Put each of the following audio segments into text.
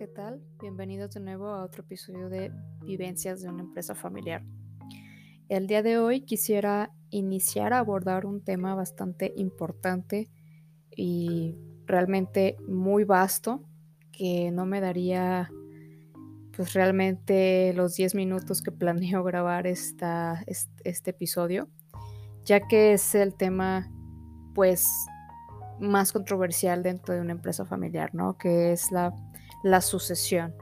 ¿qué tal? Bienvenidos de nuevo a otro episodio de Vivencias de una empresa familiar. El día de hoy quisiera iniciar a abordar un tema bastante importante y realmente muy vasto que no me daría pues realmente los 10 minutos que planeo grabar esta, este episodio, ya que es el tema pues más controversial dentro de una empresa familiar, ¿no? Que es la la sucesión.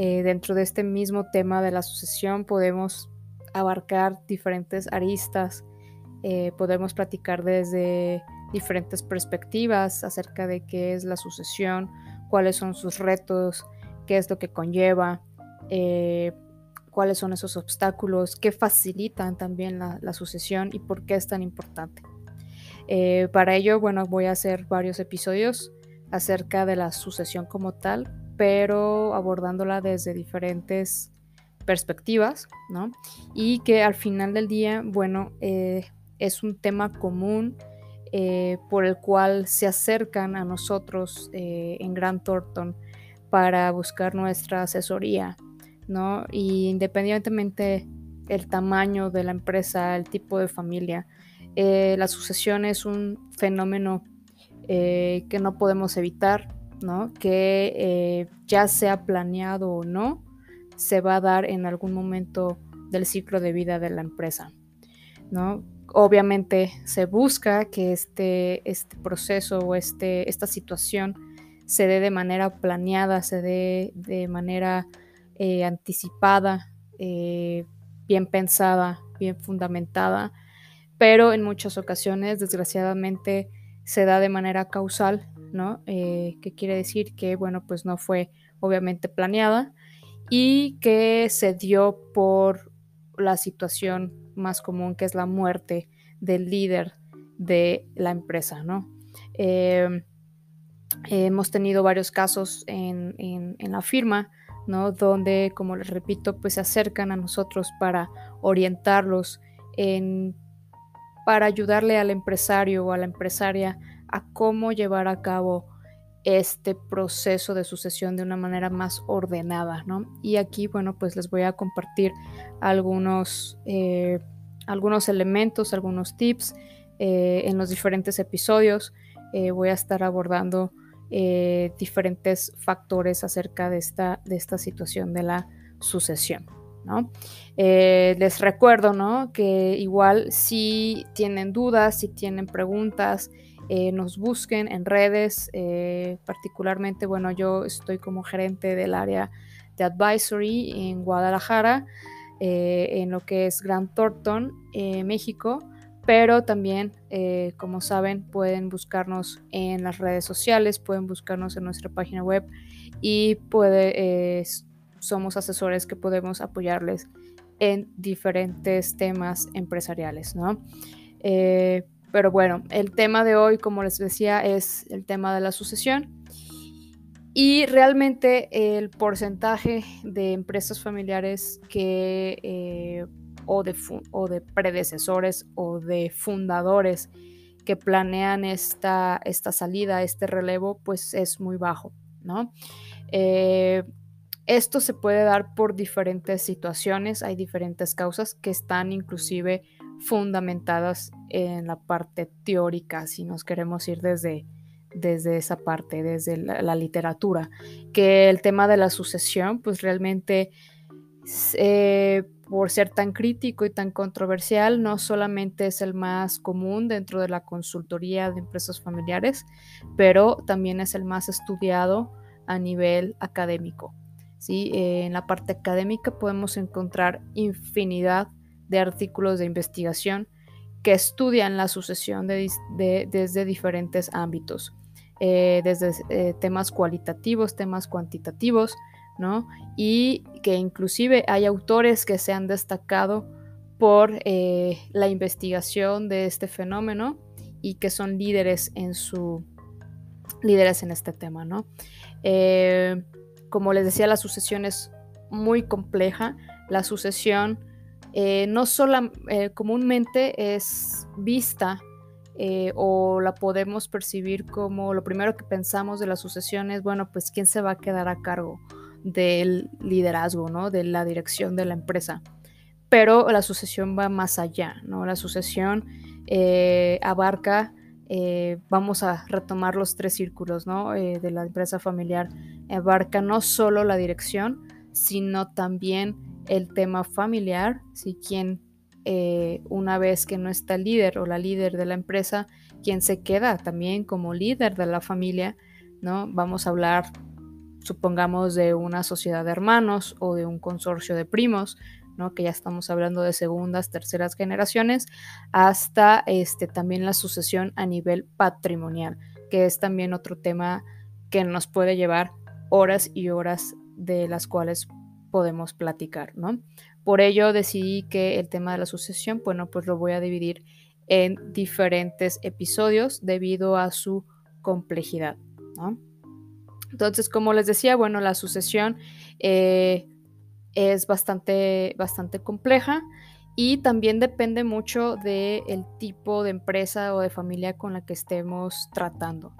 Eh, dentro de este mismo tema de la sucesión podemos abarcar diferentes aristas, eh, podemos platicar desde diferentes perspectivas acerca de qué es la sucesión, cuáles son sus retos, qué es lo que conlleva, eh, cuáles son esos obstáculos, qué facilitan también la, sucesión y por qué es tan importante. para ello, bueno, voy a hacer varios episodios acerca de la sucesión como tal, pero abordándola desde diferentes perspectivas, ¿no? Y que al final del día, bueno, eh, es un tema común eh, por el cual se acercan a nosotros eh, en Grant Thornton para buscar nuestra asesoría, ¿no? Y independientemente el tamaño de la empresa, el tipo de familia, la sucesión es un fenómeno que no podemos evitar, que eh, ya sea planeado o no, se va a dar en algún momento del ciclo de vida de la empresa, ¿no? Obviamente se busca que este, este proceso o este, esta situación se dé de manera planeada, se dé de manera eh, anticipada, eh, bien pensada, bien fundamentada, pero en muchas ocasiones, desgraciadamente, se da de manera causal ¿no? Eh, que quiere decir que, bueno, pues no fue obviamente planeada y que se dio por la situación más común que es la muerte del líder de la empresa, ¿no? Em, hemos tenido varios casos en, en, la firma, ¿no? Donde, como les repito, pues se acercan a nosotros para orientarlos en, para ayudarle al empresario o a la empresaria a cómo llevar a cabo este proceso de sucesión de una manera más ordenada, ¿no? Y aquí, bueno, pues les voy a compartir algunos, eh, algunos elementos, algunos tips eh, en los diferentes episodios. Eh, voy a estar abordando diferentes factores acerca de esta, de esta situación de la sucesión. ¿no? les recuerdo ¿no? que igual si tienen dudas, si tienen preguntas, eh, nos busquen en redes, eh, particularmente, bueno, yo estoy como gerente del área de advisory en Guadalajara, eh, en lo que es Grand Thornton, México, pero también, como saben, pueden buscarnos en las redes sociales, pueden buscarnos en nuestra página web y somos asesores que podemos apoyarles en diferentes temas empresariales, ¿no? Pero bueno, el tema de hoy, como les decía, es el tema de la sucesión. Y realmente el porcentaje de empresas familiares que, eh, o, de o, de predecesores o de fundadores que planean esta, esta salida, este relevo, pues es muy bajo, ¿no? Eh, esto se puede dar por diferentes situaciones, hay diferentes causas que están inclusive fundamentadas en la parte teórica, si nos queremos ir desde, desde esa parte, desde la, literatura, que el tema de la sucesión, pues realmente, eh, por ser tan crítico y tan controversial, no solamente es el más común dentro de la consultoría de empresas familiares, pero también es el más estudiado a nivel académico. ¿sí? Eh, en la parte académica podemos encontrar infinidad de artículos de investigación que estudian la sucesión desde diferentes ámbitos, eh, desde eh, temas cualitativos, temas cuantitativos, ¿no? Y que inclusive hay autores que se han destacado por eh, la investigación de este fenómeno y que son líderes en su líderes en este tema, ¿no? como les decía, la sucesión es muy compleja. La sucesión eh, no solo eh, comúnmente es vista eh, o la podemos percibir como lo primero que pensamos de la sucesión es, bueno, pues quién se va a quedar a cargo del liderazgo, ¿no? De la dirección de la empresa. Pero la sucesión va más allá, ¿no? La sucesión eh, abarca, vamos a retomar los tres círculos, ¿no? de la empresa familiar, abarca no solo la dirección, sino también el tema familiar, si quien eh, una vez que no está el líder o la líder de la empresa, quien se queda también como líder de la familia, ¿no? Vamos a hablar, supongamos, de una sociedad de hermanos o de un consorcio de primos, ¿no? Que ya estamos hablando de segundas, terceras generaciones, hasta este, también la sucesión a nivel patrimonial, que es también otro tema que nos puede llevar horas y horas de las cuales podemos platicar, ¿no? Por ello decidí que el tema de la sucesión, bueno, pues lo voy a dividir en diferentes episodios debido a su complejidad. Entonces, como les decía, bueno, la sucesión eh, es bastante, bastante compleja y también depende mucho del tipo de empresa o de familia con la que estemos tratando.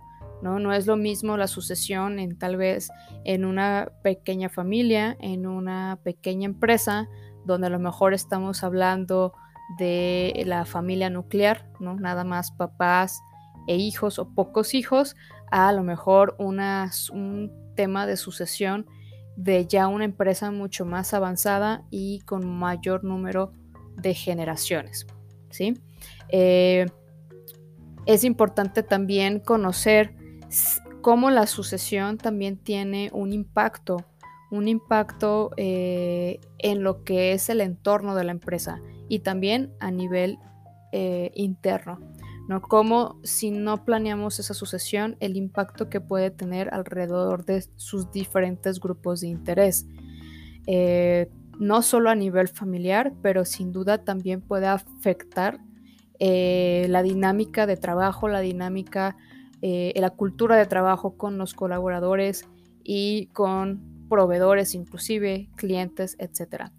¿No? no es lo mismo la sucesión en tal vez en una pequeña familia, en una pequeña empresa, donde a lo mejor estamos hablando de la familia nuclear, ¿no? Nada más papás e hijos o pocos hijos, a, lo mejor un tema de sucesión de ya una empresa mucho más avanzada y con mayor número de generaciones. ¿sí? Eh, es importante también conocer cómo la sucesión también tiene un impacto un impacto eh, en lo que es el entorno de la empresa y también a nivel eh, interno. ¿no? Como si no planeamos esa sucesión, el impacto que puede tener alrededor de sus diferentes grupos de interés. Eh, no solo a nivel familiar, pero sin duda también puede afectar la dinámica de trabajo, la dinámica, la cultura de trabajo con los colaboradores y con proveedores, inclusive clientes, etc.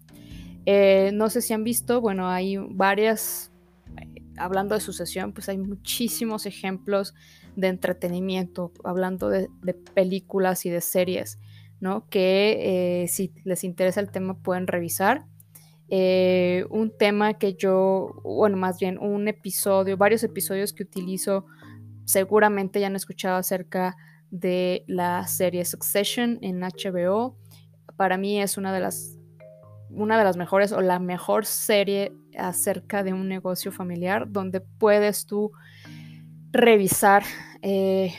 Eh, no sé si han visto, bueno, hay varias, eh, hablando de sucesión, pues hay muchísimos ejemplos de entretenimiento, hablando de, películas y de series, ¿no? Que eh, si les interesa el tema pueden revisar. un tema que yo, bueno, más bien un episodio, varios episodios que utilizo, seguramente ya han escuchado acerca de la serie Succession en HBO. Para mí es una de las una de las mejores o la mejor serie acerca de un negocio familiar donde puedes tú revisar eh,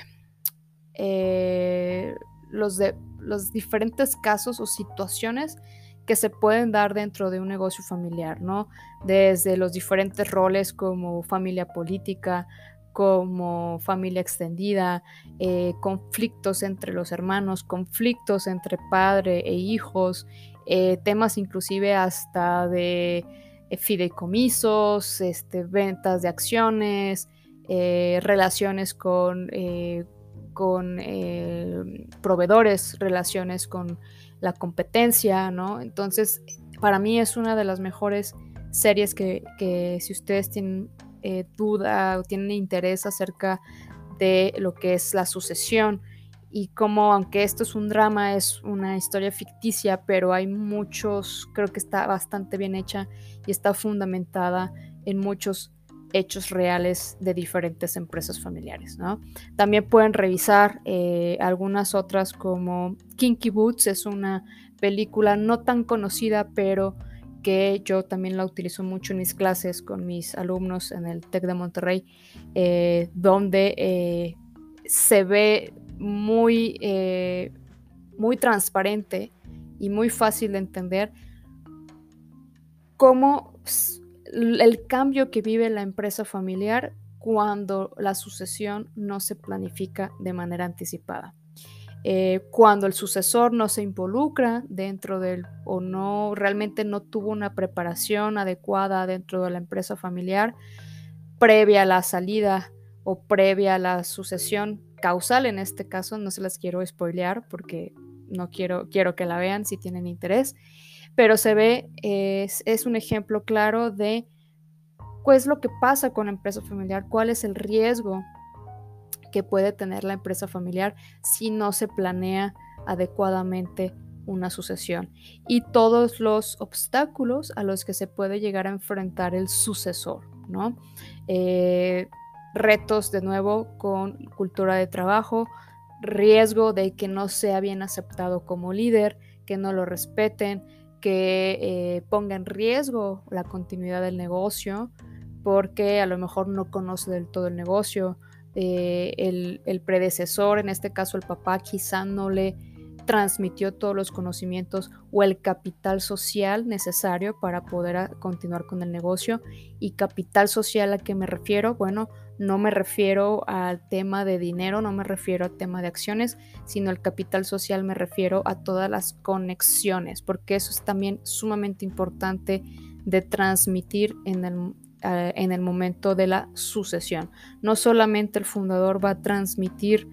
eh, los, de, los diferentes casos o situaciones que se pueden dar dentro de un negocio familiar, ¿no? Desde los diferentes roles como familia política, como familia extendida, eh, conflictos entre los hermanos, conflictos entre padre e hijos, eh, temas inclusive hasta de eh, fideicomisos, este, ventas de acciones, relaciones con, con proveedores, relaciones con la competencia, ¿no? Entonces, para mí es una de las mejores series que, que si ustedes tienen eh, duda o tienen interés acerca de lo que es la sucesión y como aunque esto es un drama, es una historia ficticia, pero hay muchos, creo que está bastante bien hecha y está fundamentada en muchos hechos reales de diferentes empresas familiares. ¿no? También pueden revisar eh, algunas otras como Kinky Boots, es una película no tan conocida, pero que yo también la utilizo mucho en mis clases con mis alumnos en el TEC de Monterrey, eh, donde eh, se ve muy, eh, muy transparente y muy fácil de entender cómo el cambio que vive la empresa familiar cuando la sucesión no se planifica de manera anticipada. Eh, cuando el sucesor no se involucra dentro del o no realmente no tuvo una preparación adecuada dentro de la empresa familiar previa a la salida o previa a la sucesión causal en este caso no se las quiero spoilear porque no quiero quiero que la vean si tienen interés pero se ve es, es un ejemplo claro de ¿Qué es lo que pasa con la empresa familiar? ¿Cuál es el riesgo que puede tener la empresa familiar si no se planea adecuadamente una sucesión? Y todos los obstáculos a los que se puede llegar a enfrentar el sucesor, ¿no? Eh, retos de nuevo con cultura de trabajo, riesgo de que no sea bien aceptado como líder, que no lo respeten, que eh, ponga en riesgo la continuidad del negocio, porque a lo mejor no conoce del todo el negocio. Eh, el, el, predecesor, en este caso el papá, quizá no le transmitió todos los conocimientos o el capital social necesario para poder continuar con el negocio. Y capital social a qué me refiero? Bueno, no me refiero al tema de dinero, no me refiero al tema de acciones, sino el capital social me refiero a todas las conexiones, porque eso es también sumamente importante de transmitir en el, eh, en el momento de la sucesión. No solamente el fundador va a transmitir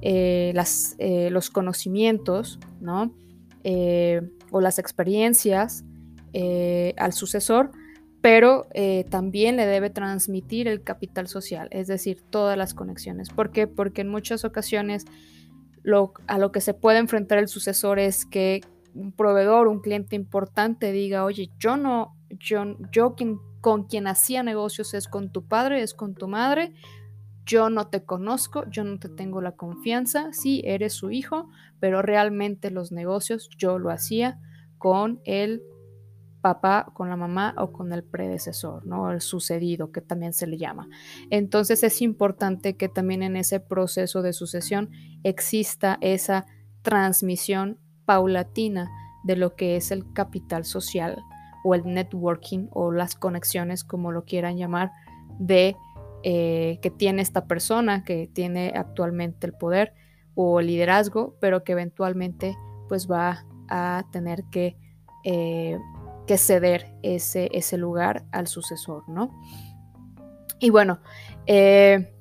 eh, las, eh, los conocimientos, ¿no? o las experiencias al sucesor, pero también le debe transmitir el capital social, es decir, todas las conexiones. ¿Por qué? Porque en muchas ocasiones lo, a lo que se puede enfrentar el sucesor es que un proveedor, un cliente importante diga, oye, yo no, yo, yo quien, con quien hacía negocios es con tu padre, es con tu madre, yo no te conozco, yo no te tengo la confianza, sí, eres su hijo, pero realmente los negocios yo lo hacía con el papá con la mamá o con el predecesor, ¿no? El sucedido, que también se le llama. Entonces es importante que también en ese proceso de sucesión exista esa transmisión paulatina de lo que es el capital social o el networking o las conexiones, como lo quieran llamar, de eh, que tiene esta persona que tiene actualmente el poder o el liderazgo, pero que eventualmente pues va a tener que eh, que ceder ese, ese lugar al sucesor, ¿no? Y bueno, eh,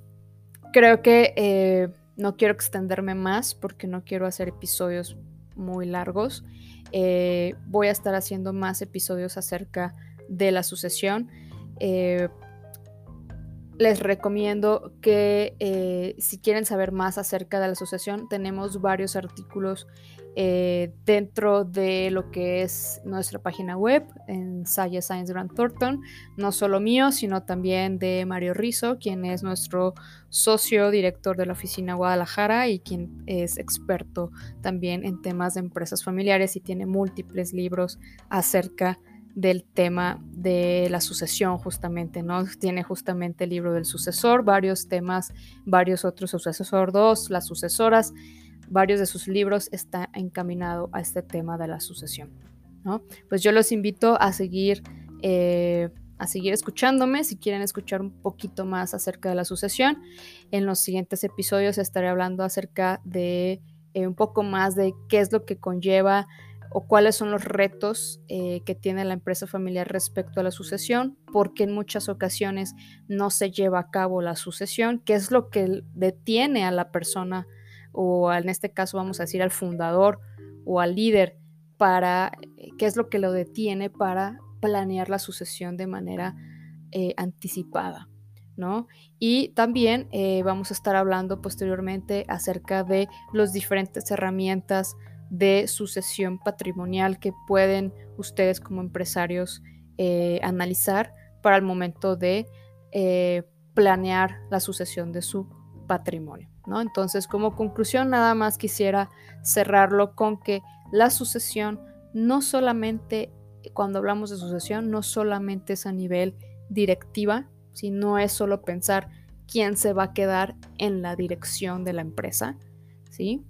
creo que no quiero extenderme más porque no quiero hacer episodios muy largos. Eh, voy a estar haciendo más episodios acerca de la sucesión. Les recomiendo que si quieren saber más acerca de la sucesión, tenemos varios artículos eh, dentro de lo que es nuestra página web en Saya Science Grant Thornton, no solo mío, sino también de Mario Rizzo, quien es nuestro socio director de la oficina Guadalajara y quien es experto también en temas de empresas familiares y tiene múltiples libros acerca del tema de la sucesión justamente, ¿no? Tiene justamente el libro del sucesor, varios temas, varios otros sucesor 2, las sucesoras, varios de sus libros está encaminado a este tema de la sucesión. ¿no? Pues yo los invito a seguir, eh, a seguir escuchándome si quieren escuchar un poquito más acerca de la sucesión. En los siguientes episodios estaré hablando acerca de eh, un poco más de qué es lo que conlleva o cuáles son los retos eh, que tiene la empresa familiar respecto a la sucesión, porque en muchas ocasiones no se lleva a cabo la sucesión, qué es lo que detiene a la persona o en este caso vamos a decir al fundador o al líder para eh, qué es lo que lo detiene para planear la sucesión de manera eh, anticipada. ¿no? Y también vamos a estar hablando posteriormente acerca de las diferentes herramientas de sucesión patrimonial que pueden ustedes como empresarios analizar para el momento de planear la sucesión de su patrimonio. Entonces, como conclusión, nada más quisiera cerrarlo con que la sucesión no solamente, cuando hablamos de sucesión, no solamente es a nivel directiva, sino es solo pensar quién se va a quedar en la dirección de la empresa, ¿sí?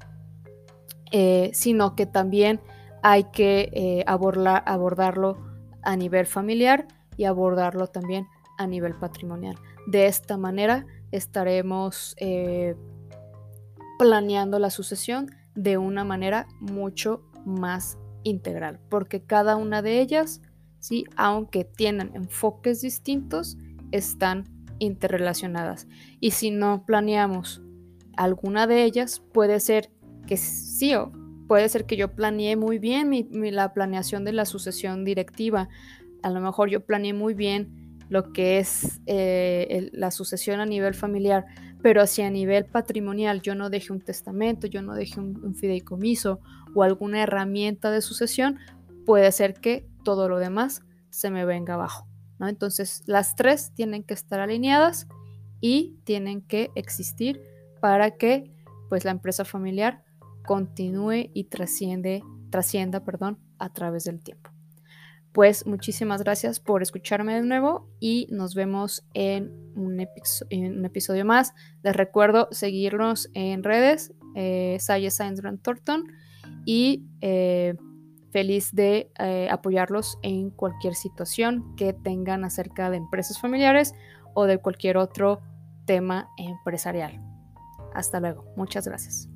Eh, sino que también hay que eh, abordarlo a nivel familiar y abordarlo también a nivel patrimonial. De esta manera estaremos eh, planeando la sucesión de una manera mucho más integral, porque cada una de ellas, ¿sí? aunque tienen enfoques distintos, están interrelacionadas. Y si no planeamos alguna de ellas, puede ser que puede ser que yo planeé muy bien la planeación de la sucesión directiva. A lo mejor yo planeé muy bien lo que es eh, la sucesión a nivel familiar, pero si a nivel patrimonial yo no deje un testamento, yo no deje un, fideicomiso o alguna herramienta de sucesión, puede ser que todo lo demás se me venga abajo. ¿no? Entonces las tres tienen que estar alineadas y tienen que existir para que pues la empresa familiar continúe y trasciende, trascienda perdón, a través del tiempo. Pues muchísimas gracias por escucharme de nuevo y nos vemos en un, episodio más. Les recuerdo seguirnos en redes, eh, Science Thornton y eh, feliz de eh, apoyarlos en cualquier situación que tengan acerca de empresas familiares o de cualquier otro tema empresarial. Hasta luego. Muchas gracias.